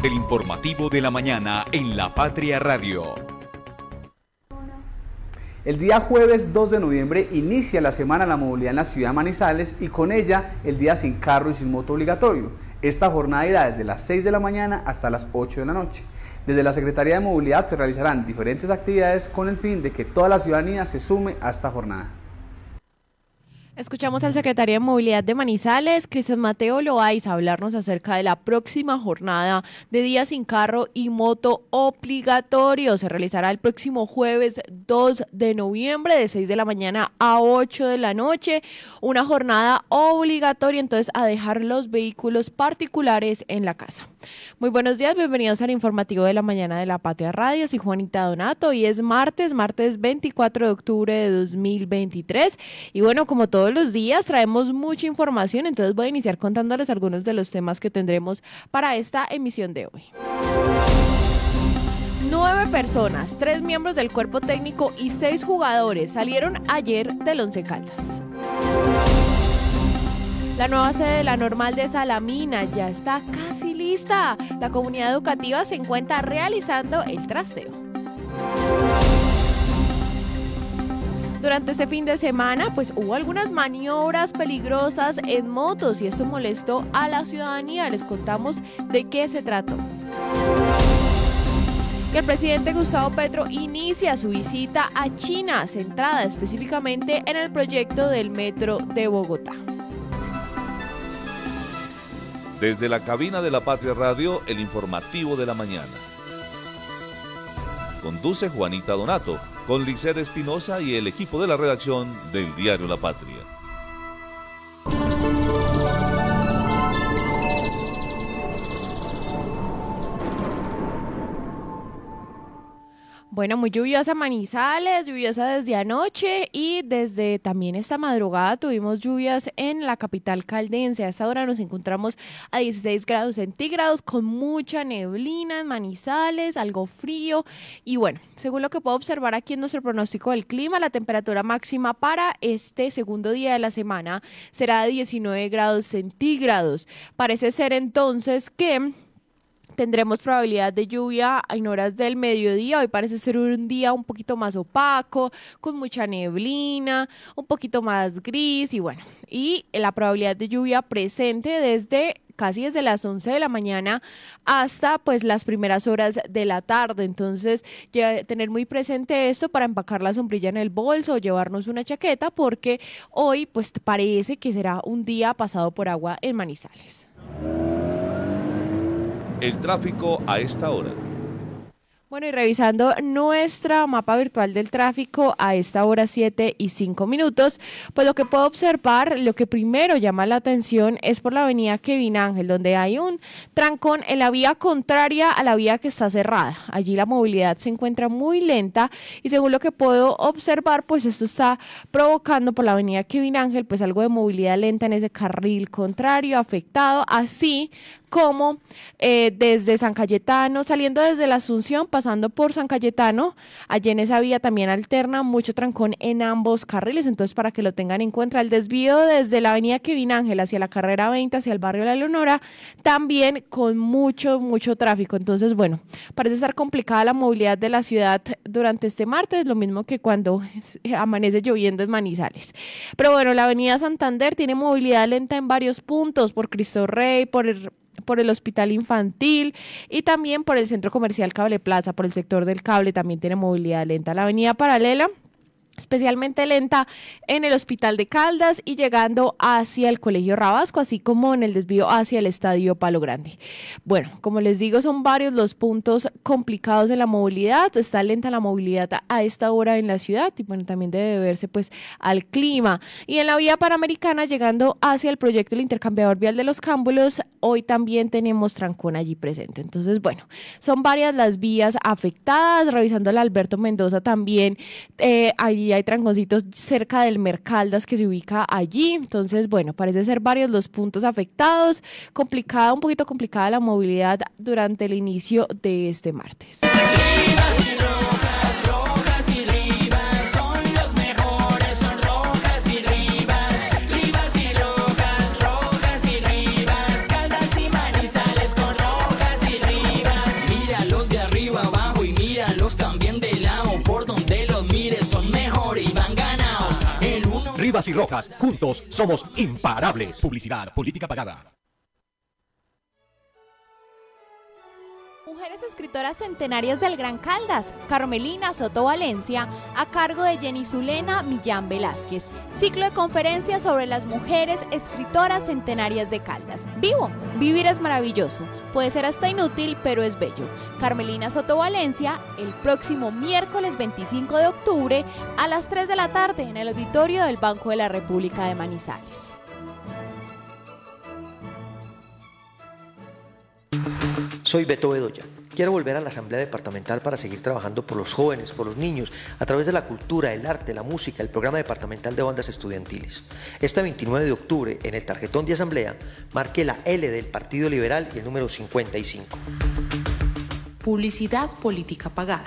El informativo de la mañana en La Patria Radio. El día jueves 2 de noviembre inicia la Semana de la Movilidad en la ciudad de Manizales y con ella el día sin carro y sin moto obligatorio. Esta jornada irá desde las 6 de la mañana hasta las 8 de la noche. Desde la Secretaría de Movilidad se realizarán diferentes actividades con el fin de que toda la ciudadanía se sume a esta jornada. Escuchamos al secretario de Movilidad de Manizales, Cristian Mateo Loaiz, hablarnos acerca de la próxima jornada de día sin carro y moto obligatorio. Se realizará el próximo jueves 2 de noviembre de 6 de la mañana a 8 de la noche. Una jornada obligatoria entonces a dejar los vehículos particulares en la casa. Muy buenos días, bienvenidos al informativo de la mañana de la Patria Radio. Soy Juanita Donato y es martes, martes 24 de octubre de 2023. Y bueno, como todos los días traemos mucha información, entonces voy a iniciar contándoles algunos de los temas que tendremos para esta emisión de hoy. Nueve personas, tres miembros del cuerpo técnico y seis jugadores salieron ayer del Once Caldas. La nueva sede de la normal de Salamina ya está casi lista. La comunidad educativa se encuentra realizando el trasteo. Durante este fin de semana, pues hubo algunas maniobras peligrosas en motos y esto molestó a la ciudadanía. Les contamos de qué se trató. el presidente Gustavo Petro inicia su visita a China, centrada específicamente en el proyecto del metro de Bogotá. Desde la cabina de la Patria Radio, el informativo de la mañana. Conduce Juanita Donato, con Liced Espinosa y el equipo de la redacción del diario La Patria. Bueno, muy lluviosa Manizales, lluviosa desde anoche y desde también esta madrugada tuvimos lluvias en la capital caldense. A esta hora nos encontramos a 16 grados centígrados con mucha neblina en Manizales, algo frío y bueno, según lo que puedo observar aquí en nuestro pronóstico del clima, la temperatura máxima para este segundo día de la semana será de 19 grados centígrados. Parece ser entonces que tendremos probabilidad de lluvia en horas del mediodía. Hoy parece ser un día un poquito más opaco, con mucha neblina, un poquito más gris y bueno, y la probabilidad de lluvia presente desde casi desde las 11 de la mañana hasta pues las primeras horas de la tarde. Entonces, ya, tener muy presente esto para empacar la sombrilla en el bolso o llevarnos una chaqueta porque hoy pues parece que será un día pasado por agua en Manizales. El tráfico a esta hora. Bueno, y revisando nuestra mapa virtual del tráfico a esta hora 7 y 5 minutos, pues lo que puedo observar, lo que primero llama la atención es por la avenida Kevin Ángel, donde hay un trancón en la vía contraria a la vía que está cerrada. Allí la movilidad se encuentra muy lenta y según lo que puedo observar, pues esto está provocando por la avenida Kevin Ángel, pues algo de movilidad lenta en ese carril contrario afectado, así como eh, desde San Cayetano, saliendo desde la Asunción, pasando por San Cayetano, allí en esa vía también alterna mucho trancón en ambos carriles, entonces para que lo tengan en cuenta, el desvío desde la avenida Kevin Ángel hacia la carrera 20, hacia el barrio La Leonora, también con mucho, mucho tráfico, entonces bueno, parece estar complicada la movilidad de la ciudad durante este martes, lo mismo que cuando amanece lloviendo en Manizales. Pero bueno, la avenida Santander tiene movilidad lenta en varios puntos, por Cristo Rey, por el por el hospital infantil y también por el centro comercial Cable Plaza, por el sector del cable también tiene movilidad lenta. La avenida paralela especialmente lenta en el Hospital de Caldas y llegando hacia el Colegio Rabasco, así como en el desvío hacia el Estadio Palo Grande. Bueno, como les digo, son varios los puntos complicados de la movilidad. Está lenta la movilidad a esta hora en la ciudad y bueno, también debe verse pues al clima. Y en la vía panamericana, llegando hacia el proyecto del intercambiador vial de los Cámbulos, hoy también tenemos trancón allí presente. Entonces, bueno, son varias las vías afectadas. Revisando el Alberto Mendoza también, eh, allí hay tranconcitos cerca del Mercaldas que se ubica allí. Entonces, bueno, parece ser varios los puntos afectados. Complicada, un poquito complicada la movilidad durante el inicio de este martes. Y Rojas, juntos somos imparables. Publicidad, política pagada. Mujeres escritoras centenarias del Gran Caldas, Carmelina Soto Valencia, a cargo de Jenny Zulena Millán Velázquez. Ciclo de conferencias sobre las mujeres escritoras centenarias de Caldas. Vivo, vivir es maravilloso, puede ser hasta inútil, pero es bello. Carmelina Soto Valencia, el próximo miércoles 25 de octubre a las 3 de la tarde en el auditorio del Banco de la República de Manizales. Soy Beto Bedoya. Quiero volver a la Asamblea Departamental para seguir trabajando por los jóvenes, por los niños, a través de la cultura, el arte, la música, el programa departamental de bandas estudiantiles. Este 29 de octubre, en el tarjetón de Asamblea, marque la L del Partido Liberal y el número 55. Publicidad política pagada.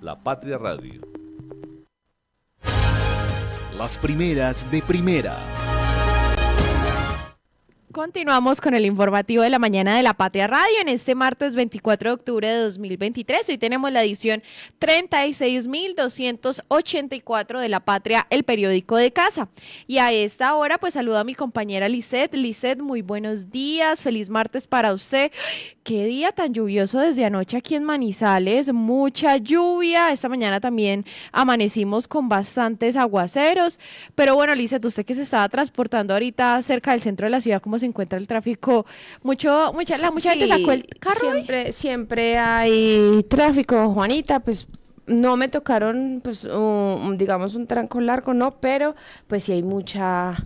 La Patria Radio. Las primeras de primera. Continuamos con el informativo de la mañana de la Patria Radio en este martes 24 de octubre de 2023. Hoy tenemos la edición 36.284 de la Patria, el periódico de casa. Y a esta hora pues saludo a mi compañera Lisette. Lisette, muy buenos días, feliz martes para usted. Qué día tan lluvioso desde anoche aquí en Manizales, mucha lluvia. Esta mañana también amanecimos con bastantes aguaceros. Pero bueno, Lisette, usted que se estaba transportando ahorita cerca del centro de la ciudad, ¿cómo se encuentra el tráfico? Mucho, mucha, la, mucha gente sacó el carro. Siempre, siempre hay tráfico, Juanita, pues no me tocaron, pues, un, digamos, un tranco largo, no, pero pues sí hay mucha,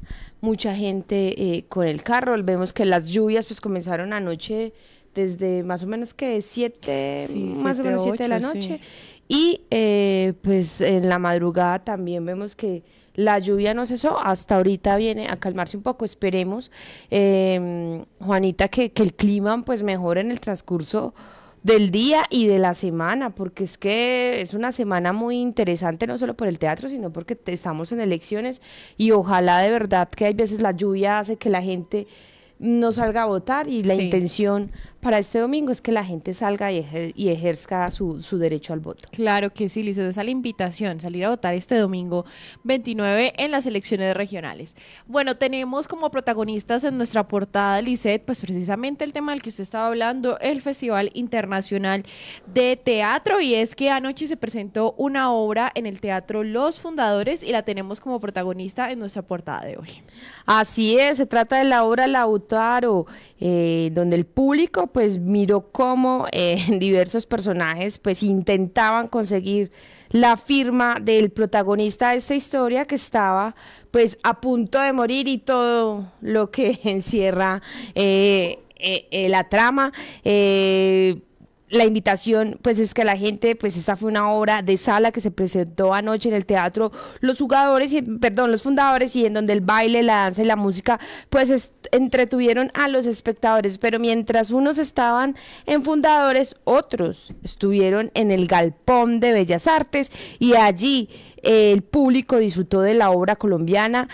mucha gente eh, con el carro. Vemos que las lluvias pues comenzaron anoche desde más o menos que siete, más o menos siete de la noche. Y eh, pues en la madrugada también vemos que la lluvia no cesó, hasta ahorita viene a calmarse un poco, esperemos, eh, Juanita, que, que, el clima pues mejore en el transcurso del día y de la semana, porque es que es una semana muy interesante, no solo por el teatro, sino porque estamos en elecciones y ojalá de verdad que hay veces la lluvia hace que la gente no salga a votar y la Sí. intención para este domingo es que la gente salga y, ejer- y ejerza su, su derecho al voto. Claro que sí, Liz, esa es la invitación, salir a votar este domingo 29 en las elecciones regionales. Bueno, tenemos como protagonistas en nuestra portada, Lisette, pues precisamente el tema del que usted estaba hablando, el Festival Internacional de Teatro, y es que anoche se presentó una obra en el Teatro Los Fundadores y la tenemos como protagonista en nuestra portada de hoy. Así es, se trata de la obra Lautaro, eh, donde el público pues miró cómo eh, diversos personajes pues intentaban conseguir la firma del protagonista de esta historia que estaba pues a punto de morir y todo lo que encierra eh, eh, la trama. La invitación pues es que la gente pues esta fue una obra de sala que se presentó anoche en el teatro. Los jugadores y perdón los fundadores y en donde el baile la danza y la música pues entretuvieron a los espectadores. Pero mientras unos estaban en fundadores otros estuvieron en el galpón de bellas artes y allí eh, el público disfrutó de la obra colombiana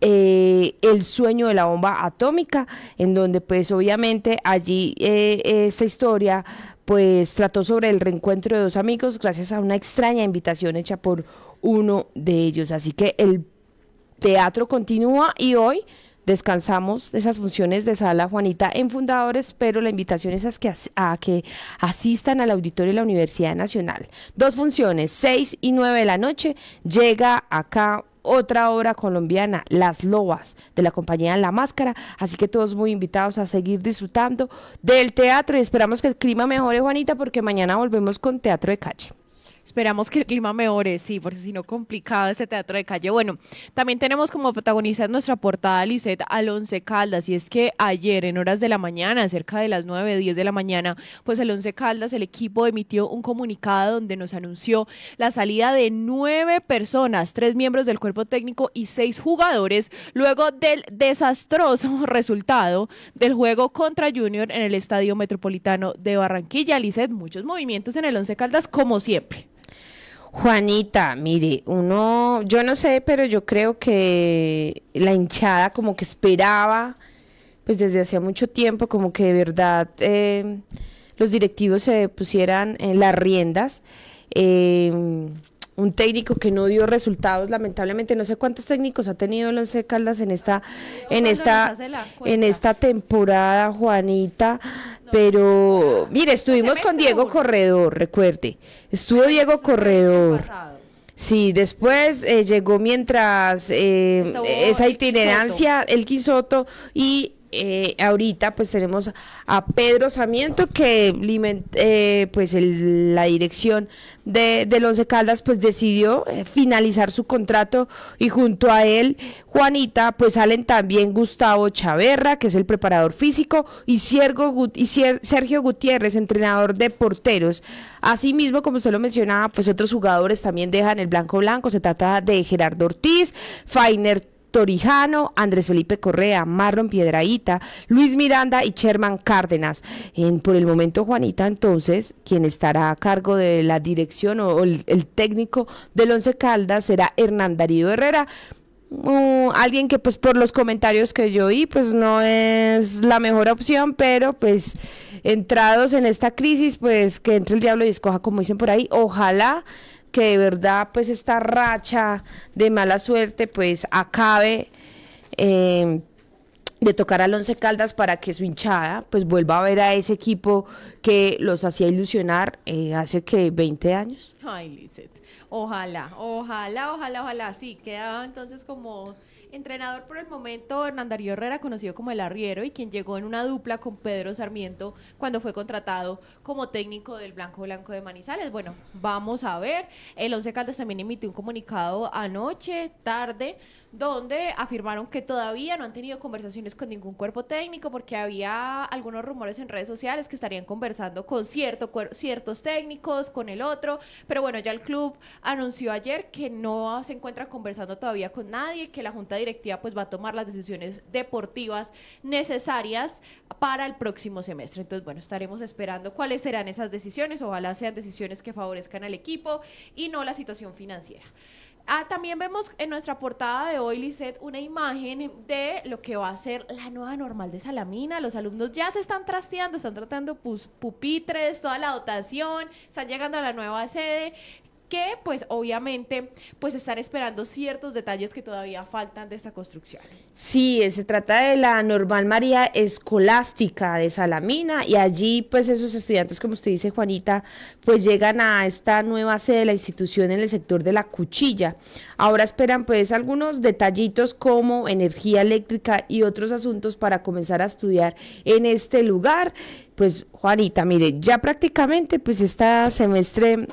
eh, El sueño de la bomba atómica, en donde pues obviamente allí eh, esta historia pues trató sobre el reencuentro de dos amigos gracias a una extraña invitación hecha por uno de ellos. Así que el teatro continúa y hoy descansamos de esas funciones de sala Juanita en Fundadores, pero la invitación es a que, a que asistan al auditorio de la Universidad Nacional. Dos funciones, 6 y 9 de la noche, llega acá otra obra colombiana, Las Lobas, de la compañía La Máscara, así que todos muy invitados a seguir disfrutando del teatro y esperamos que el clima mejore, Juanita, porque mañana volvemos con Teatro de Calle. Esperamos que el clima mejore, sí, porque si no complicado este teatro de calle. Bueno, también tenemos como protagonista nuestra portada Lisette al Once Caldas y es que ayer en horas de la mañana, cerca de las 9, 10 de la mañana, pues el Once Caldas, el equipo emitió un comunicado donde nos anunció la salida de nueve personas, tres miembros del cuerpo técnico y seis jugadores, luego del desastroso resultado del juego contra Junior en el Estadio Metropolitano de Barranquilla. Lisette, muchos movimientos en el Once Caldas como siempre. Juanita, mire, uno, yo no sé, pero yo creo que la hinchada como que esperaba, pues desde hacía mucho tiempo, como que de verdad eh, los directivos se pusieran en las riendas. Eh, un técnico que no dio resultados, lamentablemente, no sé cuántos técnicos ha tenido el Once Caldas en esta, en esta, en esta temporada, Juanita. Pero, mire, estuvimos con Diego Corredor, recuerde. Estuvo Diego Corredor. Sí, después eh, llegó mientras eh, esa itinerancia, el Quisoto, y eh, ahorita pues tenemos a Pedro Samiento que eh, pues la dirección de, del Once Caldas pues decidió eh, finalizar su contrato y junto a él Juanita pues salen también Gustavo Chaverra que es el preparador físico y, Sergio Gutiérrez entrenador de porteros. Asimismo como usted lo mencionaba pues otros jugadores también dejan el blanco blanco se trata de Gerardo Ortiz Fainer Torijano, Andrés Felipe Correa, Marlon Piedraíta, Luis Miranda y Sherman Cárdenas. En, por el momento, Juanita, entonces, quien estará a cargo de la dirección o, el, técnico del Once Caldas será Hernán Darío Herrera. Uh, alguien que pues por los comentarios que yo oí pues no es la mejor opción pero pues entrados en esta crisis pues que entre el diablo y escoja como dicen por ahí ojalá que de verdad pues esta racha de mala suerte pues acabe em, de tocar al Once Caldas para que su hinchada pues vuelva a ver a ese equipo que los hacía ilusionar eh, hace que 20 años. Ay, Lizeth, ojalá, ojalá, ojalá, ojalá, sí, queda entonces como Entrenador por el momento, Hernán Darío Herrera, conocido como el Arriero, y quien llegó en una dupla con Pedro Sarmiento cuando fue contratado como técnico del Blanco Blanco de Manizales. Bueno, vamos a ver. El Once Caldas también emitió un comunicado anoche, tarde, donde afirmaron que todavía no han tenido conversaciones con ningún cuerpo técnico porque había algunos rumores en redes sociales que estarían conversando con cierto, ciertos técnicos, con el otro, pero bueno, ya el club anunció ayer que no se encuentra conversando todavía con nadie, que la junta directiva pues va a tomar las decisiones deportivas necesarias para el próximo semestre. Entonces, bueno, estaremos esperando cuáles serán esas decisiones, ojalá sean decisiones que favorezcan al equipo y no la situación financiera. Ah, también vemos en nuestra portada de hoy, Lisette, una imagen de lo que va a ser la nueva normal de Salamina. Los alumnos ya se están trasteando, están tratando pupitres, toda la dotación, están llegando a la nueva sede que pues obviamente pues están esperando ciertos detalles que todavía faltan de esta construcción. Sí, se trata de la normal María Escolástica de Salamina y allí pues esos estudiantes como usted dice Juanita pues llegan a esta nueva sede de la institución en el sector de la cuchilla. Ahora esperan pues algunos detallitos como energía eléctrica y otros asuntos para comenzar a estudiar en este lugar. Pues Juanita, mire, ya prácticamente pues esta semestre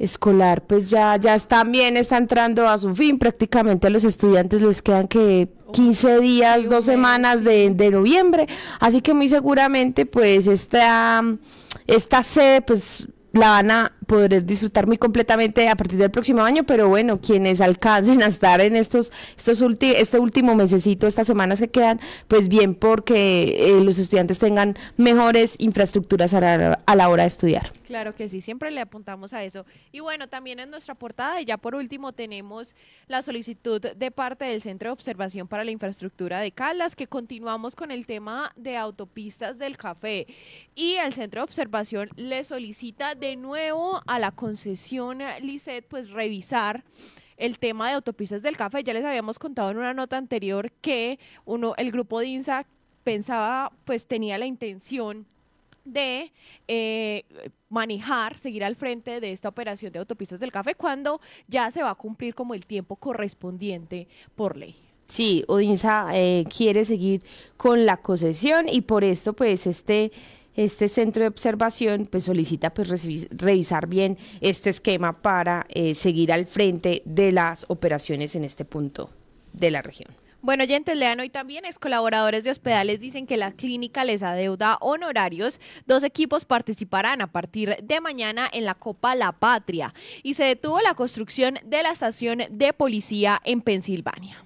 escolar pues ya, ya también está entrando a su fin, prácticamente a los estudiantes les quedan que 15 días, dos semanas de, de noviembre, así que muy seguramente pues esta, esta sede pues la van a poder disfrutar muy completamente a partir del próximo año, pero bueno, quienes alcancen a estar en estos, estos este último mesecito, estas semanas que quedan, pues bien porque eh, los estudiantes tengan mejores infraestructuras a la, hora de estudiar. Claro que sí, siempre le apuntamos a eso. Y bueno, también en nuestra portada, y ya por último tenemos la solicitud de parte del Centro de Observación para la Infraestructura de Caldas, que continuamos con el tema de autopistas del café. Y el Centro de Observación le solicita de nuevo a la concesión Lisset pues revisar el tema de autopistas del café. Ya les habíamos contado en una nota anterior que uno, el grupo de INSA pensaba, pues tenía la intención de eh, manejar, seguir al frente de esta operación de autopistas del café cuando ya se va a cumplir como el tiempo correspondiente por ley. Sí, Odinsa eh, quiere seguir con la concesión y por esto pues este este centro de observación pues solicita pues revisar bien este esquema para eh, seguir al frente de las operaciones en este punto de la región. Bueno, oyentes, lean hoy también, ex colaboradores de hospitales dicen que la clínica les adeuda honorarios. Dos equipos participarán a partir de mañana en la Copa La Patria y se detuvo la construcción de la estación de policía en Pensilvania.